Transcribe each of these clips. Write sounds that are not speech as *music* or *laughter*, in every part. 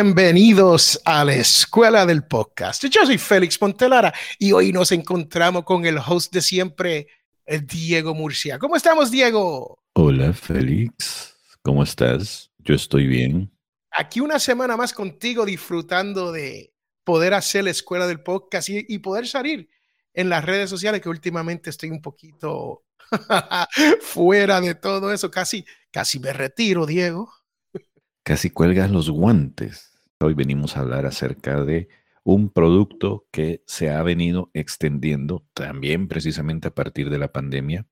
Bienvenidos a la Escuela del Podcast. Yo soy Félix Montelara y hoy nos encontramos con el host de siempre, Diego Murcia. ¿Cómo estamos, Diego? Hola, Félix. ¿Cómo estás? Yo estoy bien. Aquí una semana más contigo disfrutando de poder hacer la Escuela del Podcast y, poder salir en las redes sociales que últimamente estoy un poquito *laughs* fuera de todo eso. Casi, casi me retiro, Diego. Casi cuelgas los guantes. Hoy venimos a hablar acerca de un producto que se ha venido extendiendo también precisamente a partir de la pandemia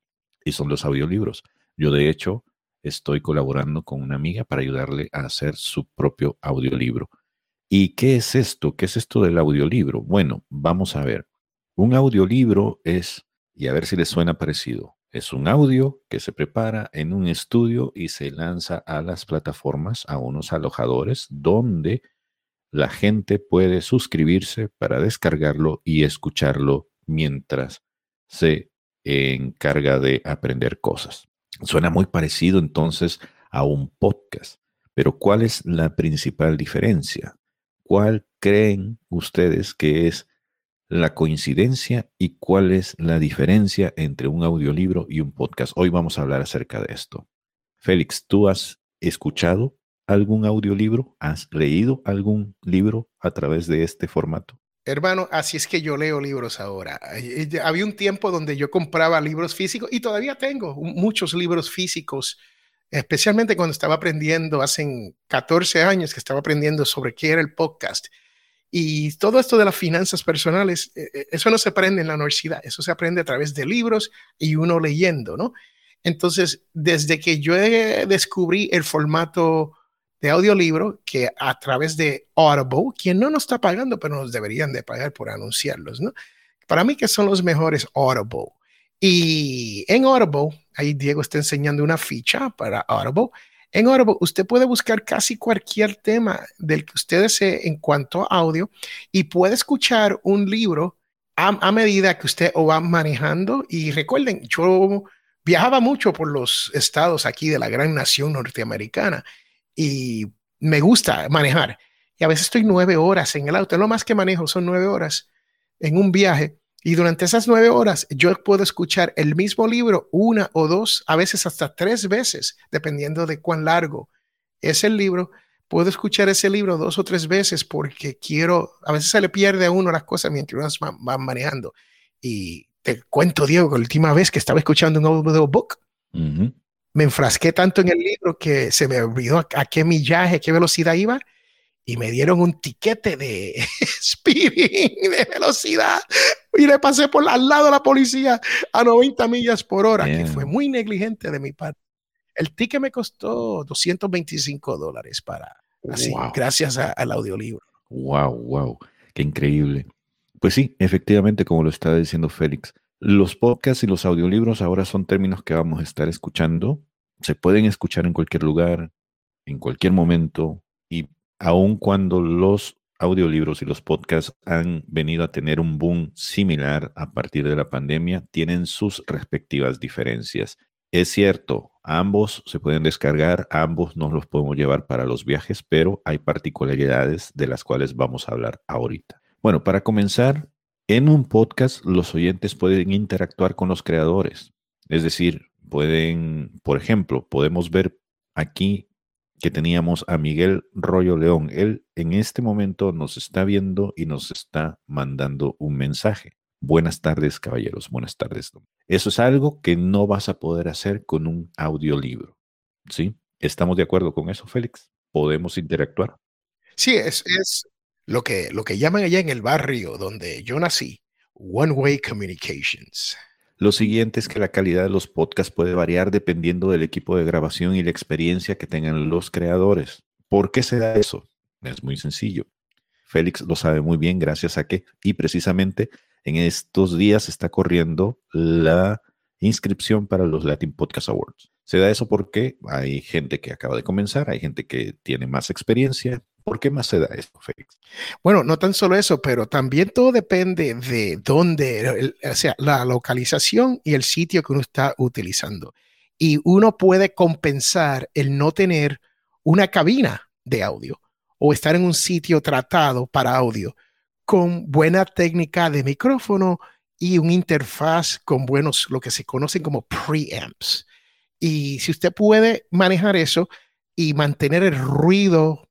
y son los audiolibros. Yo de hecho estoy colaborando con una amiga para ayudarle a hacer su propio audiolibro. ¿Y qué es esto? ¿Qué es esto del audiolibro? Bueno, vamos a ver. Un audiolibro es, y a ver si les suena parecido, es un audio que se prepara en un estudio y se lanza a las plataformas, a unos alojadores, donde la gente puede suscribirse para descargarlo y escucharlo mientras se encarga de aprender cosas. Suena muy parecido entonces a un podcast, pero ¿cuál es la principal diferencia? ¿Cuál creen ustedes que es la coincidencia y cuál es la diferencia entre un audiolibro y un podcast. Hoy vamos a hablar acerca de esto. Félix, ¿tú has escuchado algún audiolibro? ¿Has leído algún libro a través de este formato? Hermano, así es que yo leo libros ahora. Había un tiempo donde yo compraba libros físicos y todavía tengo muchos libros físicos, especialmente cuando estaba aprendiendo, hace 14 años que estaba aprendiendo sobre qué era el podcast y todo esto de las finanzas personales, eh, eh, eso no se aprende en la universidad, eso se aprende a través de libros y uno leyendo, ¿no? Entonces, desde que yo descubrí el formato de audiolibro, que a través de Audible, quien no nos está pagando, pero nos deberían de pagar por anunciarlos, ¿no? Para mí que son los mejores Audible. Y en Audible, ahí Diego está enseñando una ficha para Audible en Audible, usted puede buscar casi cualquier tema del que usted desee en cuanto a audio y puede escuchar un libro a, medida que usted o va manejando. Y recuerden, yo viajaba mucho por los estados aquí de la gran nación norteamericana y me gusta manejar. Y a veces estoy nueve horas en el auto. Lo más que manejo son nueve horas en un viaje. Y durante esas nueve horas yo puedo escuchar el mismo libro una o dos, a veces hasta tres veces, dependiendo de cuán largo es el libro. Puedo escuchar ese libro dos o tres veces porque quiero, a veces se le pierde a uno las cosas mientras uno va manejando. Y te cuento, Diego, que la última vez que estaba escuchando un audiobook, me enfrasqué tanto en el libro que se me olvidó a, a qué millaje, qué velocidad iba y me dieron un tiquete de *laughs* speeding, de velocidad, y le pasé por al lado de la policía a 90 millas por hora, que fue muy negligente de mi parte. El ticket me costó 225 dólares para, así, gracias al audiolibro. Wow, wow, qué increíble. Pues sí, efectivamente, como lo estaba diciendo Félix, los podcasts y los audiolibros ahora son términos que vamos a estar escuchando. Se pueden escuchar en cualquier lugar, en cualquier momento, y aun cuando los audiolibros y los podcasts han venido a tener un boom similar a partir de la pandemia, tienen sus respectivas diferencias. Es cierto, ambos se pueden descargar, ambos nos los podemos llevar para los viajes, pero hay particularidades de las cuales vamos a hablar ahorita. Bueno, para comenzar, en un podcast los oyentes pueden interactuar con los creadores. Es decir, pueden, por ejemplo, podemos ver aquí que teníamos a Miguel Rollo León. Él en este momento nos está viendo y nos está mandando un mensaje. Buenas tardes, caballeros. Buenas tardes. Eso es algo que no vas a poder hacer con un audiolibro. ¿Sí? ¿Estamos de acuerdo con eso, Félix? ¿Podemos interactuar? Sí, es, es lo, que, lo que llaman allá en el barrio donde yo nací, One Way Communications. Lo siguiente es que la calidad de los podcasts puede variar dependiendo del equipo de grabación y la experiencia que tengan los creadores. ¿Por qué se da eso? Es muy sencillo. Félix lo sabe muy bien gracias a que, y precisamente en estos días está corriendo la inscripción para los Latin Podcast Awards. Se da eso porque hay gente que acaba de comenzar, hay gente que tiene más experiencia. ¿Por qué más se da esto, Félix? Bueno, no tan solo eso, pero también todo depende de dónde, o sea, la localización y el sitio que uno está utilizando. Y uno puede compensar el no tener una cabina de audio o estar en un sitio tratado para audio con buena técnica de micrófono y un interfaz con buenos, lo que se conocen como preamps. Y si usted puede manejar eso y mantener el ruido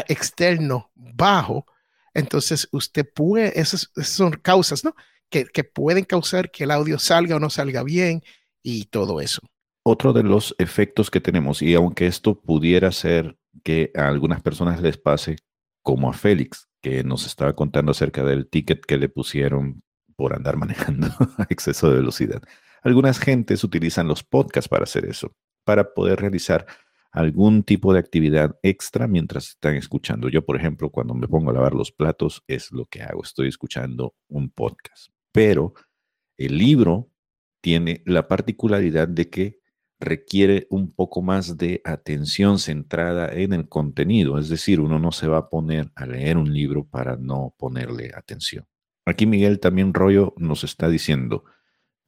externo bajo, entonces usted puede, esas, son causas, ¿no? Que, que pueden causar que el audio salga o no salga bien y todo eso. Otro de los efectos que tenemos, y aunque esto pudiera ser que a algunas personas les pase, como a Félix, que nos estaba contando acerca del ticket que le pusieron por andar *laughs* manejando a exceso de velocidad. Algunas gentes utilizan los podcasts para hacer eso, para poder realizar algún tipo de actividad extra mientras están escuchando. Yo, por ejemplo, cuando me pongo a lavar los platos, es lo que hago. Estoy escuchando un podcast. Pero el libro tiene la particularidad de que requiere un poco más de atención centrada en el contenido. Es decir, uno no se va a poner a leer un libro para no ponerle atención. Aquí Miguel también Rollo nos está diciendo,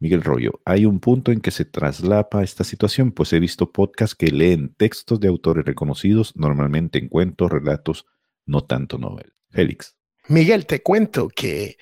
Miguel Rollo, hay un punto en que se traslapa esta situación, pues he visto podcasts que leen textos de autores reconocidos, normalmente en cuentos, relatos, no tanto novelas. Félix. Miguel, te cuento que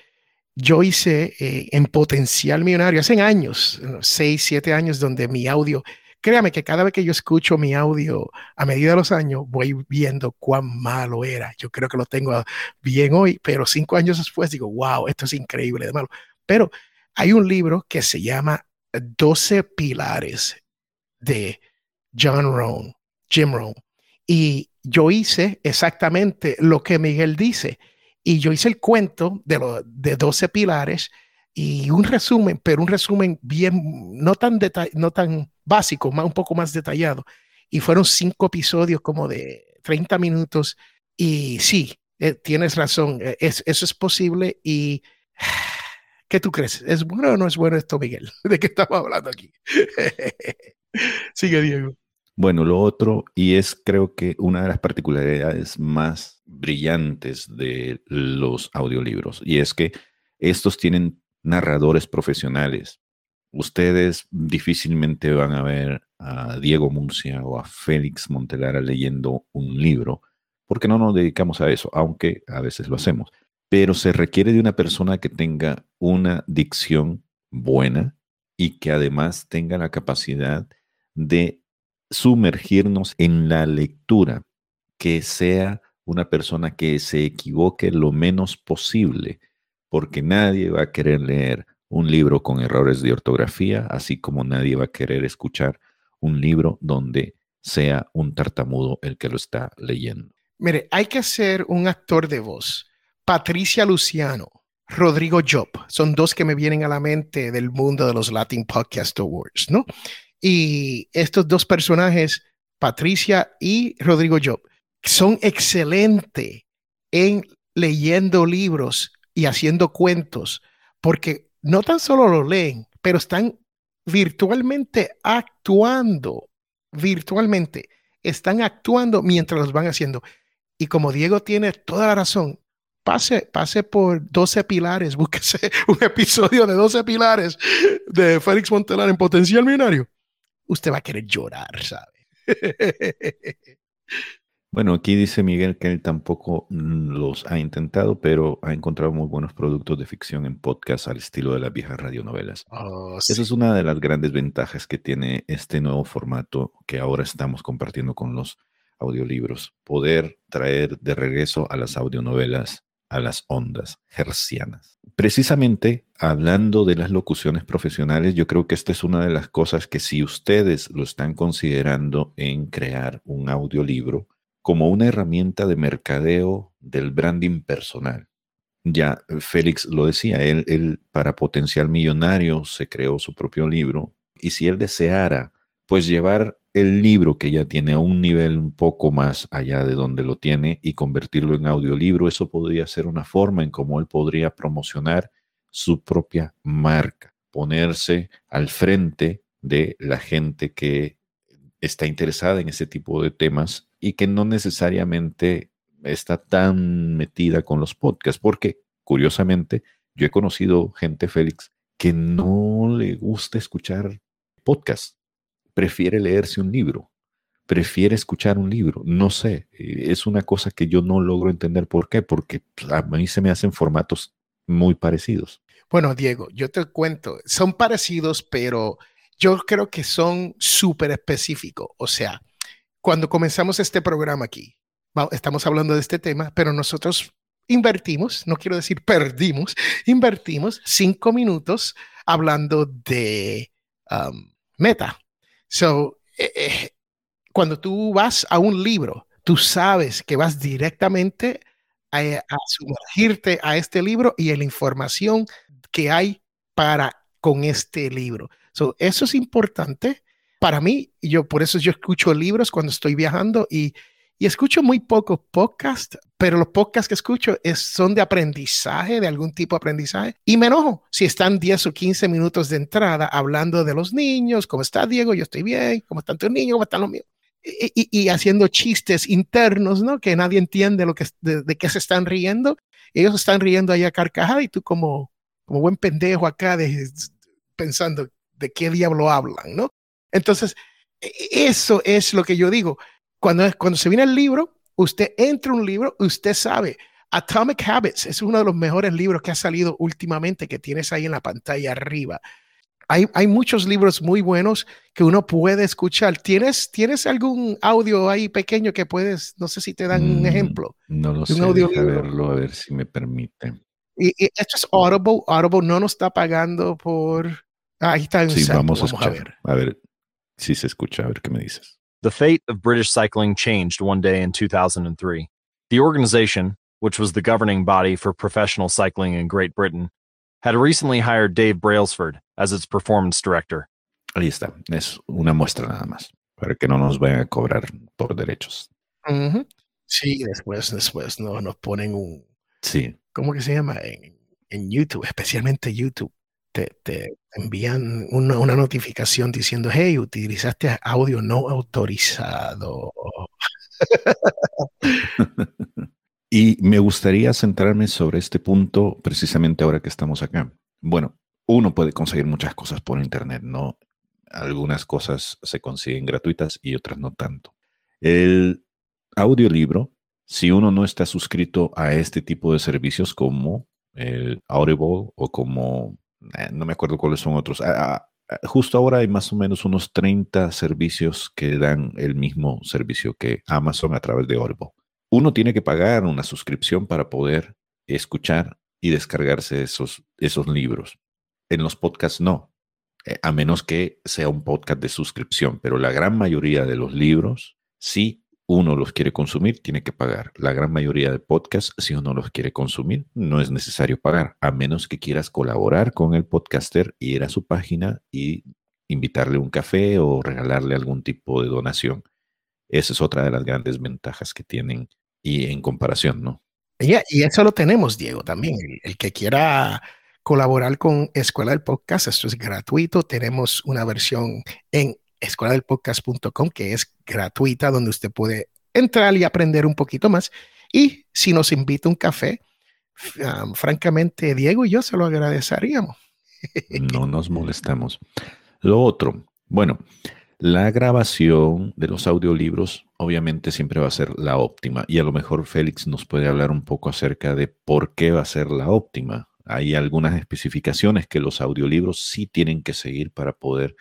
yo hice eh, en Potencial Millonario hace años, seis, siete años, donde mi audio, créame que cada vez que yo escucho mi audio a medida de los años, voy viendo cuán malo era. Yo creo que lo tengo bien hoy, pero cinco años después digo, wow, esto es increíble de malo. Pero hay un libro que se llama 12 Pilares de John Rohn, Jim Rohn. Y yo hice exactamente lo que Miguel dice y yo hice el cuento de, los de 12 pilares y un resumen, pero un resumen bien, no tan, no tan básico, más, un poco más detallado. Y fueron cinco episodios como de 30 minutos. Y sí, eh, tienes razón, eh, es, eso es posible. ¿Y qué tú crees? ¿Es bueno o no es bueno esto, Miguel? *laughs* ¿De qué estamos hablando aquí? *laughs* Sigue, Diego. Bueno, lo otro, y es creo que una de las particularidades más brillantes de los audiolibros, y es que estos tienen narradores profesionales. Ustedes difícilmente van a ver a Diego Muncia o a Félix Montelara leyendo un libro, porque no nos dedicamos a eso, aunque a veces lo hacemos. Pero se requiere de una persona que tenga una dicción buena y que además tenga la capacidad de sumergirnos en la lectura, que sea una persona que se equivoque lo menos posible, porque nadie va a querer leer un libro con errores de ortografía, así como nadie va a querer escuchar un libro donde sea un tartamudo el que lo está leyendo. Mire, hay que ser un actor de voz. Patricia Luciano, Rodrigo Job, son dos que me vienen a la mente del mundo de los Latin Podcast Awards, ¿no? Y estos dos personajes, Patricia y Rodrigo Job, son excelentes en leyendo libros y haciendo cuentos, porque no tan solo lo leen, pero están virtualmente actuando, virtualmente, están actuando mientras los van haciendo. Y como Diego tiene toda la razón, pase, pase por 12 pilares, *laughs* búsquese un episodio de 12 pilares de Félix Montelar en Potencial Millonario usted va a querer llorar, ¿sabe? *laughs* Bueno, aquí dice Miguel que él tampoco los ha intentado, pero ha encontrado muy buenos productos de ficción en podcast al estilo de las viejas radionovelas. Oh, Esa es una de las grandes ventajas que tiene este nuevo formato que ahora estamos compartiendo con los audiolibros. Poder traer de regreso a las audionovelas a las ondas hercianas. Precisamente hablando de las locuciones profesionales, yo creo que esta es una de las cosas que si ustedes lo están considerando en crear un audiolibro como una herramienta de mercadeo del branding personal. Ya Félix lo decía, él, él para Potencial Millonario se creó su propio libro y si él deseara pues llevar el libro que ya tiene a un nivel un poco más allá de donde lo tiene y convertirlo en audiolibro, eso podría ser una forma en cómo él podría promocionar su propia marca, ponerse al frente de la gente que está interesada en ese tipo de temas y que no necesariamente está tan metida con los podcasts, porque curiosamente yo he conocido gente, Félix, que no le gusta escuchar podcasts prefiere leerse un libro, prefiere escuchar un libro. No sé, eh, es una cosa que yo no logro entender por qué, porque pues, a mí se me hacen formatos muy parecidos. Bueno, Diego, yo te cuento, son parecidos, pero yo creo que son súper específicos. O sea, cuando comenzamos este programa aquí, estamos hablando de este tema, pero nosotros invertimos, no quiero decir perdimos, *laughs* invertimos cinco minutos hablando de meta. So, eh, eh, cuando tú vas a un libro, tú sabes que vas directamente a, a sumergirte a este libro y a la información que hay para con este libro. So, eso es importante para mí. Yo por eso yo escucho libros cuando estoy viajando y, y escucho muy pocos podcasts, pero los podcasts que escucho es, son de aprendizaje, de algún tipo de aprendizaje. Y me enojo si están 10 o 15 minutos de entrada hablando de los niños, cómo está Diego, yo estoy bien, cómo están tus niños, cómo están los míos. Y, haciendo chistes internos, ¿no? Que nadie entiende de qué se están riendo. Ellos están riendo ahí a carcajada y tú como, como buen pendejo acá de, pensando de qué diablo hablan, ¿no? Entonces, e, e, eso es lo que yo digo. Cuando, cuando se viene el libro, usted entra un libro, usted sabe. Atomic Habits es uno de los mejores libros que ha salido últimamente que tienes ahí en la pantalla arriba. Hay, hay muchos libros muy buenos que uno puede escuchar. ¿Tienes, ¿Tienes algún audio ahí pequeño que puedes, no sé si te dan un mm, ejemplo? No lo sé, audio verlo, a ver si me permite. Y, esto es Audible. Audible no nos está pagando por. Ah, ahí está. sí, vamos, a, escuchar. a ver. A ver si se escucha. A ver qué me dices. The fate of British cycling changed one day in 2003. The organization, which was the governing body for professional cycling in Great Britain, had recently hired Dave Brailsford as its performance director. Ahí está. Es una muestra nada más. Para que no nos vayan a cobrar por derechos. Uh -huh. Sí, después, después no, nos ponen un. Sí. ¿cómo que se llama? En, en YouTube, especialmente YouTube, te, envían una, notificación diciendo, hey, utilizaste audio no autorizado. *laughs* y me gustaría centrarme sobre este punto precisamente ahora que estamos acá. Bueno, uno puede conseguir muchas cosas por Internet, ¿no? Algunas cosas se consiguen gratuitas y otras no tanto. El audiolibro si uno no está suscrito a este tipo de servicios como Audible o como, eh, no me acuerdo cuáles son otros. Justo ahora hay más o menos unos 30 servicios que dan el mismo servicio que Amazon a través de Audible. Uno tiene que pagar una suscripción para poder escuchar y descargarse esos, esos libros. En los podcasts no, eh, a menos que sea un podcast de suscripción, pero la gran mayoría de los libros sí uno los quiere consumir, tiene que pagar. La gran mayoría de podcasts, si uno los quiere consumir, no es necesario pagar, a menos que quieras colaborar con el podcaster, ir a su página y invitarle un café o regalarle algún tipo de donación. Esa es otra de las grandes ventajas que tienen y en comparación, ¿no? y eso lo tenemos, Diego, también. El, que quiera colaborar con Escuela del Podcast, esto es gratuito. Tenemos una versión en escuela del podcast.com que es gratuita, donde usted puede entrar y aprender un poquito más. Y si nos invita un café, francamente, Diego y yo se lo agradeceríamos. No nos molestamos. Lo otro, bueno, la grabación de los audiolibros obviamente siempre va a ser la óptima y a lo mejor Félix nos puede hablar un poco acerca de por qué va a ser la óptima. Hay algunas especificaciones que los audiolibros sí tienen que seguir para poder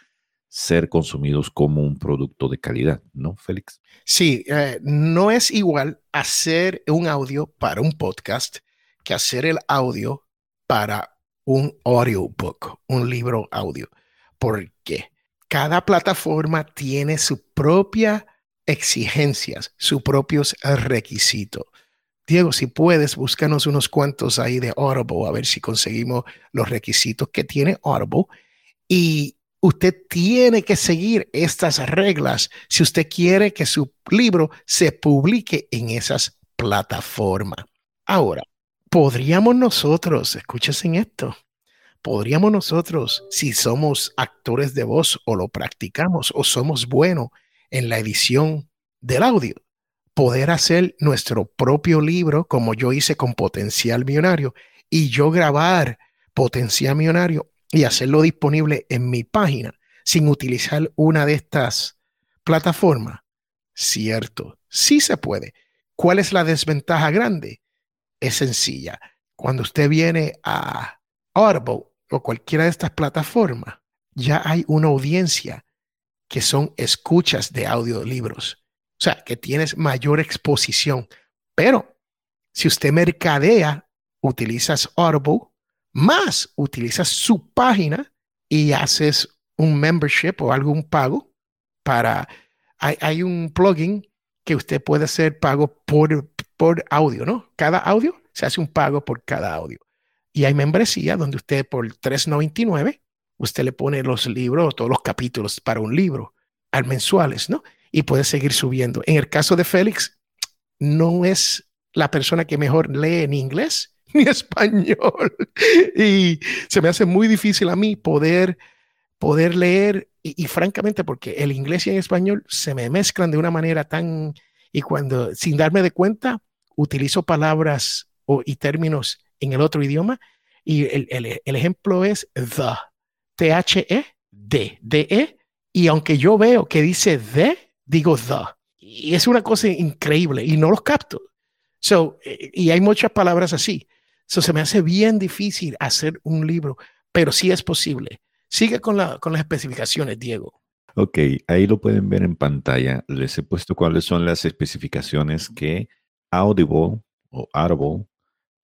ser consumidos como un producto de calidad, ¿no, Félix? Sí, eh, no es igual hacer un audio para un podcast que hacer el audio para un audiobook, un libro audio, porque cada plataforma tiene sus propias exigencias, sus propios requisitos. Diego, si puedes, búscanos unos cuantos ahí de Audible, a ver si conseguimos los requisitos que tiene Audible. Y Usted tiene que seguir estas reglas si usted quiere que su libro se publique en esas plataformas. Ahora, podríamos nosotros, escúchese esto, podríamos nosotros, si somos actores de voz o lo practicamos o somos buenos en la edición del audio, poder hacer nuestro propio libro como yo hice con Potencial Millonario y yo grabar Potencial Millonario y hacerlo disponible en mi página sin utilizar una de estas plataformas, Cierto, sí se puede. ¿Cuál es la desventaja grande? Es sencilla. Cuando usted viene a Audible o cualquiera de estas plataformas, ya hay una audiencia que son escuchas de audiolibros. O sea, que tienes mayor exposición. Pero si usted mercadea, utilizas Audible, más utilizas su página y haces un membership o algún pago para... Hay, un plugin que usted puede hacer pago por, por audio, ¿no? Cada audio se hace un pago por cada audio. Y hay membresía donde usted por 3.99, usted le pone los libros, todos los capítulos para un libro al mensuales, ¿no? Y puede seguir subiendo. En el caso de Félix, no es la persona que mejor lee en inglés *laughs* ni español. y se me hace muy difícil a mí poder, poder leer y, francamente porque el inglés y el español se me mezclan de una manera tan... Y cuando, sin darme de cuenta, utilizo palabras o, y términos en el otro idioma. Y el, el, el ejemplo es the, T-H-E, D, D-E. Y aunque yo veo que dice the, digo the. Y es una cosa increíble y no los capto. So, y hay muchas palabras así. So, se me hace bien difícil hacer un libro, pero sí es posible. Sigue con, la, con las especificaciones, Diego. Ok, ahí lo pueden ver en pantalla. Les he puesto cuáles son las especificaciones que Audible o Audible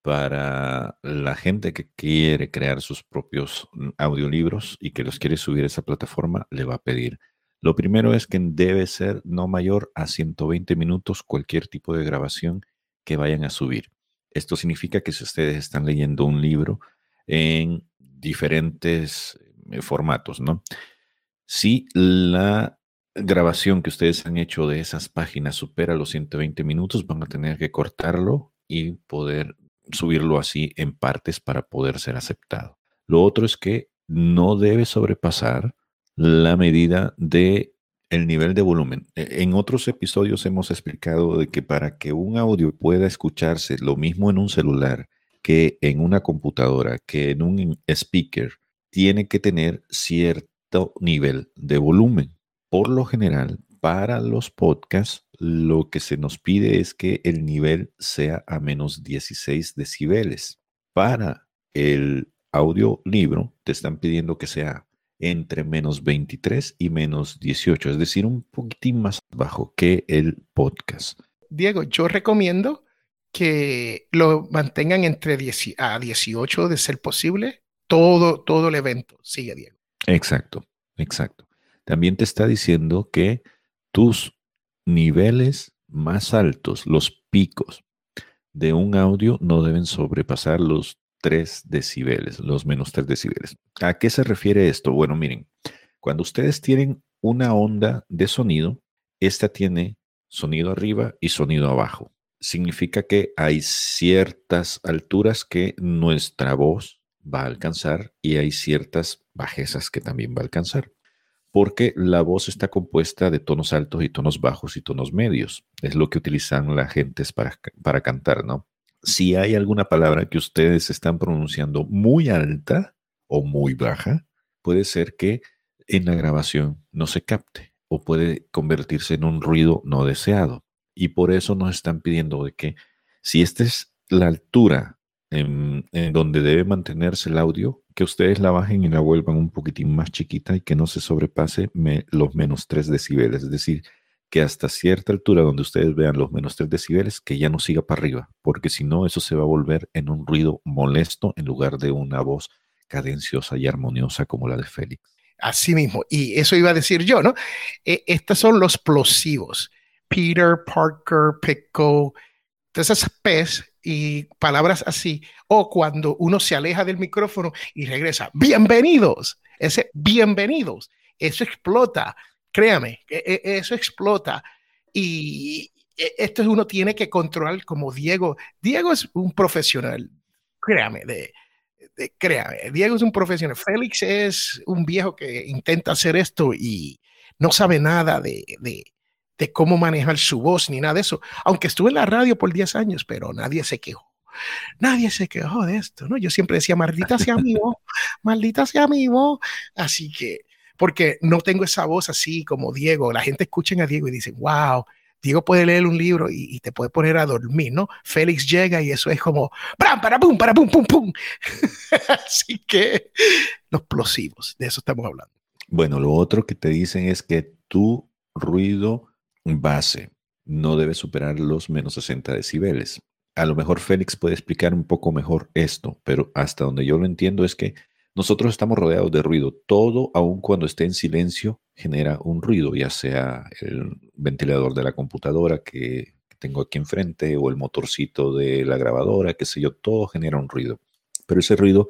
para la gente que quiere crear sus propios mm, audiolibros y que los quiere subir a esa plataforma, le va a pedir. Lo primero es que debe ser no mayor a 120 minutos cualquier tipo de grabación que vayan a subir. Esto significa que si ustedes están leyendo un libro en diferentes eh, formatos, ¿no? Si la grabación que ustedes han hecho de esas páginas supera los 120 minutos, van a tener que cortarlo y poder subirlo así en partes para poder ser aceptado. Lo otro es que no debe sobrepasar la medida de el nivel de volumen. E, en otros episodios hemos explicado de que para que un audio pueda escucharse lo mismo en un celular que en una computadora, que en un speaker, tiene que tener cierto nivel de volumen. Por lo general, para los podcasts, lo que se nos pide es que el nivel sea a menos 16 decibeles. Para el audiolibro, te están pidiendo que sea entre menos 23 y menos 18, es decir, un poquitín más bajo que el podcast. Diego, yo recomiendo que lo mantengan entre 10 a 18 de ser posible, todo, todo el evento. Sigue, Diego. Exacto, exacto. También te está diciendo que tus niveles más altos, los picos de un audio no deben sobrepasar los 3 decibeles, los menos 3 decibeles. ¿A qué se refiere esto? Bueno, miren, cuando ustedes tienen una onda de sonido, esta tiene sonido arriba y sonido abajo. Significa que hay ciertas alturas que nuestra voz va a alcanzar y hay ciertas bajezas que también va a alcanzar. Porque la voz está compuesta de tonos altos y tonos bajos y tonos medios. Es lo que utilizan la gente para, para cantar, ¿no? Si hay alguna palabra que ustedes están pronunciando muy alta o muy baja, puede ser que en la grabación no se capte o puede convertirse en un ruido no deseado. Y por eso nos están pidiendo de que si esta es la altura en, donde debe mantenerse el audio, que ustedes la bajen y la vuelvan un poquitín más chiquita y que no se sobrepase los menos 3 decibeles. Es decir, que hasta cierta altura donde ustedes vean los menos 3 decibeles, que ya no siga para arriba, porque si no, eso se va a volver en un ruido molesto en lugar de una voz cadenciosa y armoniosa como la de Félix. Así mismo, y eso iba a decir yo, ¿no? E, estos son los plosivos. Peter, Parker, Pico, todas esas P's y palabras así. O cuando uno se aleja del micrófono y regresa, bienvenidos, ese bienvenidos, eso explota Créame, e, e, eso explota. Y e, esto uno tiene que controlar como Diego. Diego es un profesional, créame, de, créame, Diego es un profesional. Félix es un viejo que intenta hacer esto y no sabe nada de, de, de cómo manejar su voz ni nada de eso. Aunque estuve en la radio por 10 años, pero nadie se quejó. Nadie se quejó de esto, ¿no? Yo siempre decía, maldita sea mi voz, maldita sea mi voz. Así que porque no tengo esa voz así como Diego. La gente escucha a Diego y dice, wow, Diego puede leer un libro y, te puede poner a dormir, ¿no? Félix llega y eso es como, ¡pam, para, pum, para, pum, pum, pum! *laughs* Así que los plosivos, de eso estamos hablando. Bueno, lo otro que te dicen es que tu ruido base no debe superar los menos 60 decibeles. A lo mejor Félix puede explicar un poco mejor esto, pero hasta donde yo lo entiendo es que nosotros estamos rodeados de ruido. Todo, aun cuando esté en silencio, genera un ruido, ya sea el ventilador de la computadora que tengo aquí enfrente o el motorcito de la grabadora, qué sé yo, todo genera un ruido. Pero ese ruido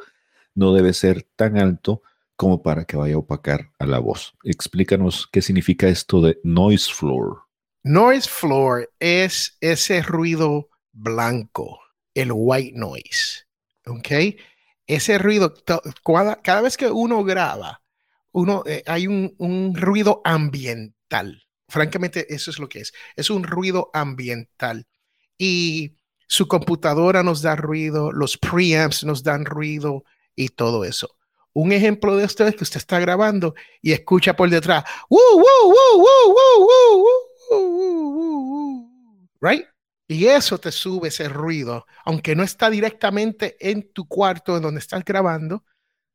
no debe ser tan alto como para que vaya a opacar a la voz. Explícanos qué significa esto de noise floor. Noise floor es ese ruido blanco, el white noise. ¿Ok? Ese ruido, cada, vez que uno graba, uno, eh, hay un, ruido ambiental. Francamente, eso es lo que es. Es un ruido ambiental. Y su computadora nos da ruido, los preamps nos dan ruido y todo eso. Un ejemplo de esto es que usted está grabando y escucha por detrás, right? Y eso te sube ese ruido, aunque no está directamente en tu cuarto en donde estás grabando,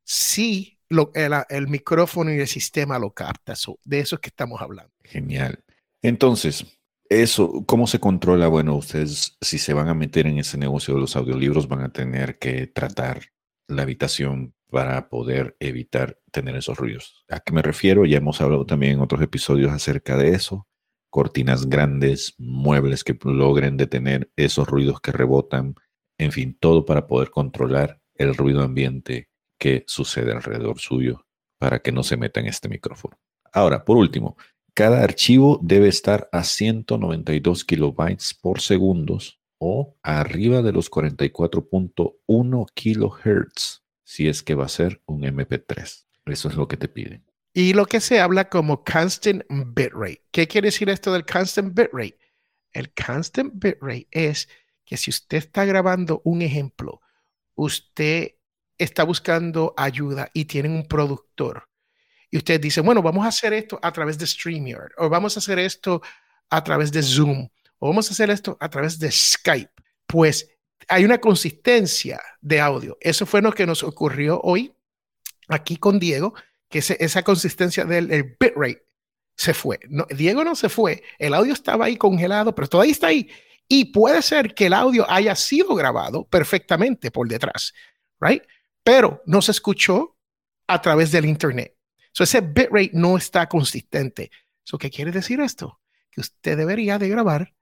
sí el, micrófono y el sistema lo capta. de eso es que estamos hablando. Genial. Entonces, eso, ¿cómo se controla? Bueno, ustedes si se van a meter en ese negocio de los audiolibros van a tener que tratar la habitación para poder evitar tener esos ruidos. ¿A qué me refiero? Ya hemos hablado también en otros episodios acerca de eso. Cortinas grandes, muebles que logren detener esos ruidos que rebotan, en fin, todo para poder controlar el ruido ambiente que sucede alrededor suyo para que no se meta en este micrófono. Ahora, por último, cada archivo debe estar a 192 kilobytes por segundos o arriba de los 44.1 kilohertz si es que va a ser un MP3. Eso es lo que te piden. Y lo que se habla como constant bitrate. ¿Qué quiere decir esto del constant bitrate? El constant bitrate es que si usted está grabando un ejemplo, usted está buscando ayuda y tiene un productor y usted dice, bueno, vamos a hacer esto a través de StreamYard o vamos a hacer esto a través de Zoom o vamos a hacer esto a través de Skype, pues hay una consistencia de audio. Eso fue lo que nos ocurrió hoy aquí con Diego, que esa consistencia del bitrate se fue. Diego no se fue, el audio estaba ahí congelado, pero todavía está ahí. Y puede ser que el audio haya sido grabado perfectamente por detrás, right? Pero no se escuchó a través del internet. So ese bitrate no está consistente. So, ¿Qué quiere decir esto? Que usted debería de grabar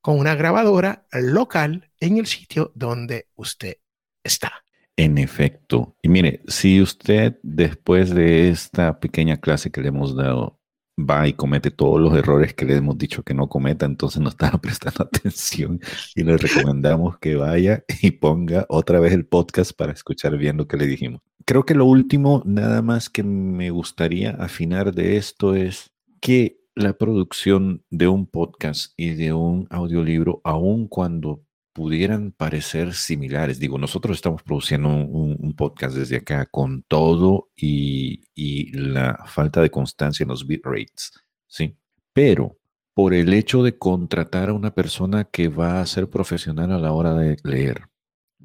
con una grabadora local en el sitio donde usted está. En efecto. Y mire, si usted después de esta pequeña clase que le hemos dado va y comete todos los errores que le hemos dicho que no cometa, entonces no está *laughs* prestando atención y le recomendamos que vaya y ponga otra vez el podcast para escuchar bien lo que le dijimos. Creo que lo último, nada más que me gustaría afinar de esto es que la producción de un podcast y de un audiolibro, aun cuando pudieran parecer similares. Digo, nosotros estamos produciendo un, podcast desde acá con todo y, y, la falta de constancia en los bit rates, ¿sí? Pero por el hecho de contratar a una persona que va a ser profesional a la hora de leer,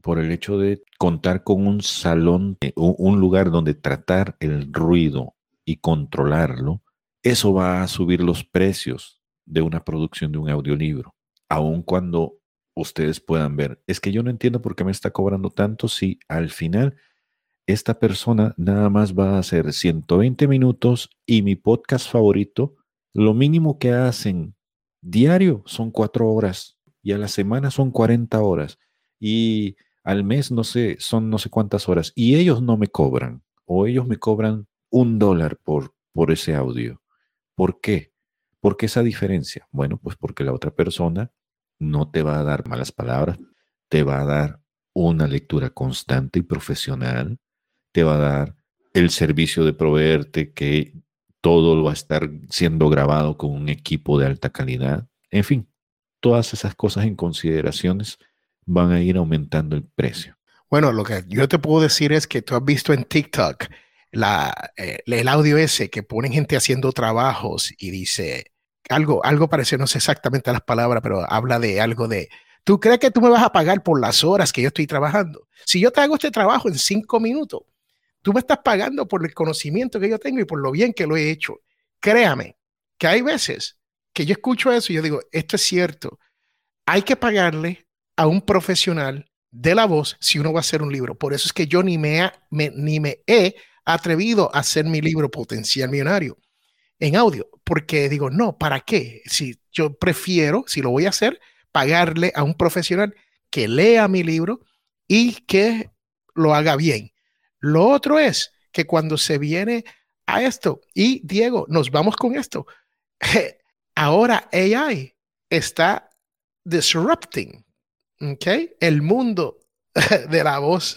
por el hecho de contar con un salón, eh, un lugar donde tratar el ruido y controlarlo, eso va a subir los precios de una producción de un audiolibro, aun cuando ustedes puedan ver. Es que yo no entiendo por qué me está cobrando tanto si al final esta persona nada más va a hacer 120 minutos y mi podcast favorito, lo mínimo que hacen diario son cuatro horas y a la semana son 40 horas y al mes no sé, son no sé cuántas horas y ellos no me cobran o ellos me cobran un dólar por, por ese audio. ¿Por qué? ¿Por qué esa diferencia? Bueno, pues porque la otra persona no te va a dar malas palabras, te va a dar una lectura constante y profesional, te va a dar el servicio de proveerte que todo va a estar siendo grabado con un equipo de alta calidad. En fin, todas esas cosas en consideraciones van a ir aumentando el precio. Bueno, lo que yo te puedo decir es que tú has visto en TikTok la, eh, el audio ese que ponen gente haciendo trabajos y dice, algo, algo parece, no sé exactamente las palabras, pero habla de algo de, ¿tú crees que tú me vas a pagar por las horas que yo estoy trabajando? Si yo te hago este trabajo en cinco minutos, tú me estás pagando por el conocimiento que yo tengo y por lo bien que lo he hecho. Créame que hay veces que yo escucho eso y yo digo, esto es cierto, hay que pagarle a un profesional de la voz si uno va a hacer un libro. Por eso es que yo ni me, ni me he atrevido a hacer mi libro Potencial Millonario en audio, porque digo, no, ¿para qué? Si yo prefiero, si lo voy a hacer, pagarle a un profesional que lea mi libro y que lo haga bien. Lo otro es que cuando se viene a esto, y Diego, nos vamos con esto, *laughs* ahora AI está disrupting okay, el mundo *laughs* de la voz.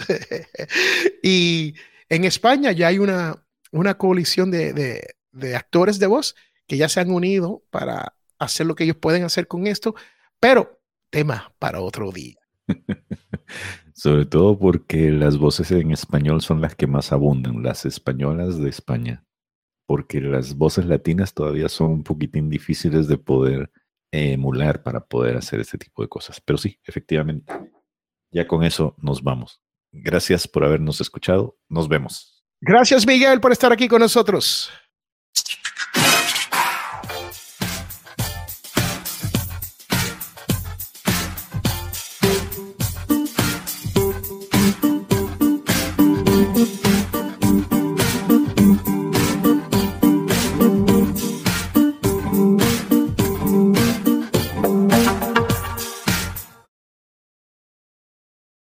*laughs* y en España ya hay una, una coalición de, de, de actores de voz que ya se han unido para hacer lo que ellos pueden hacer con esto, pero tema para otro día. *laughs* Sobre todo porque las voces en español son las que más abundan, las españolas de España, porque las voces latinas todavía son un poquitín difíciles de poder emular para poder hacer este tipo de cosas. Pero sí, efectivamente, ya con eso nos vamos. Gracias por habernos escuchado. Nos vemos. Gracias, Miguel, por estar aquí con nosotros.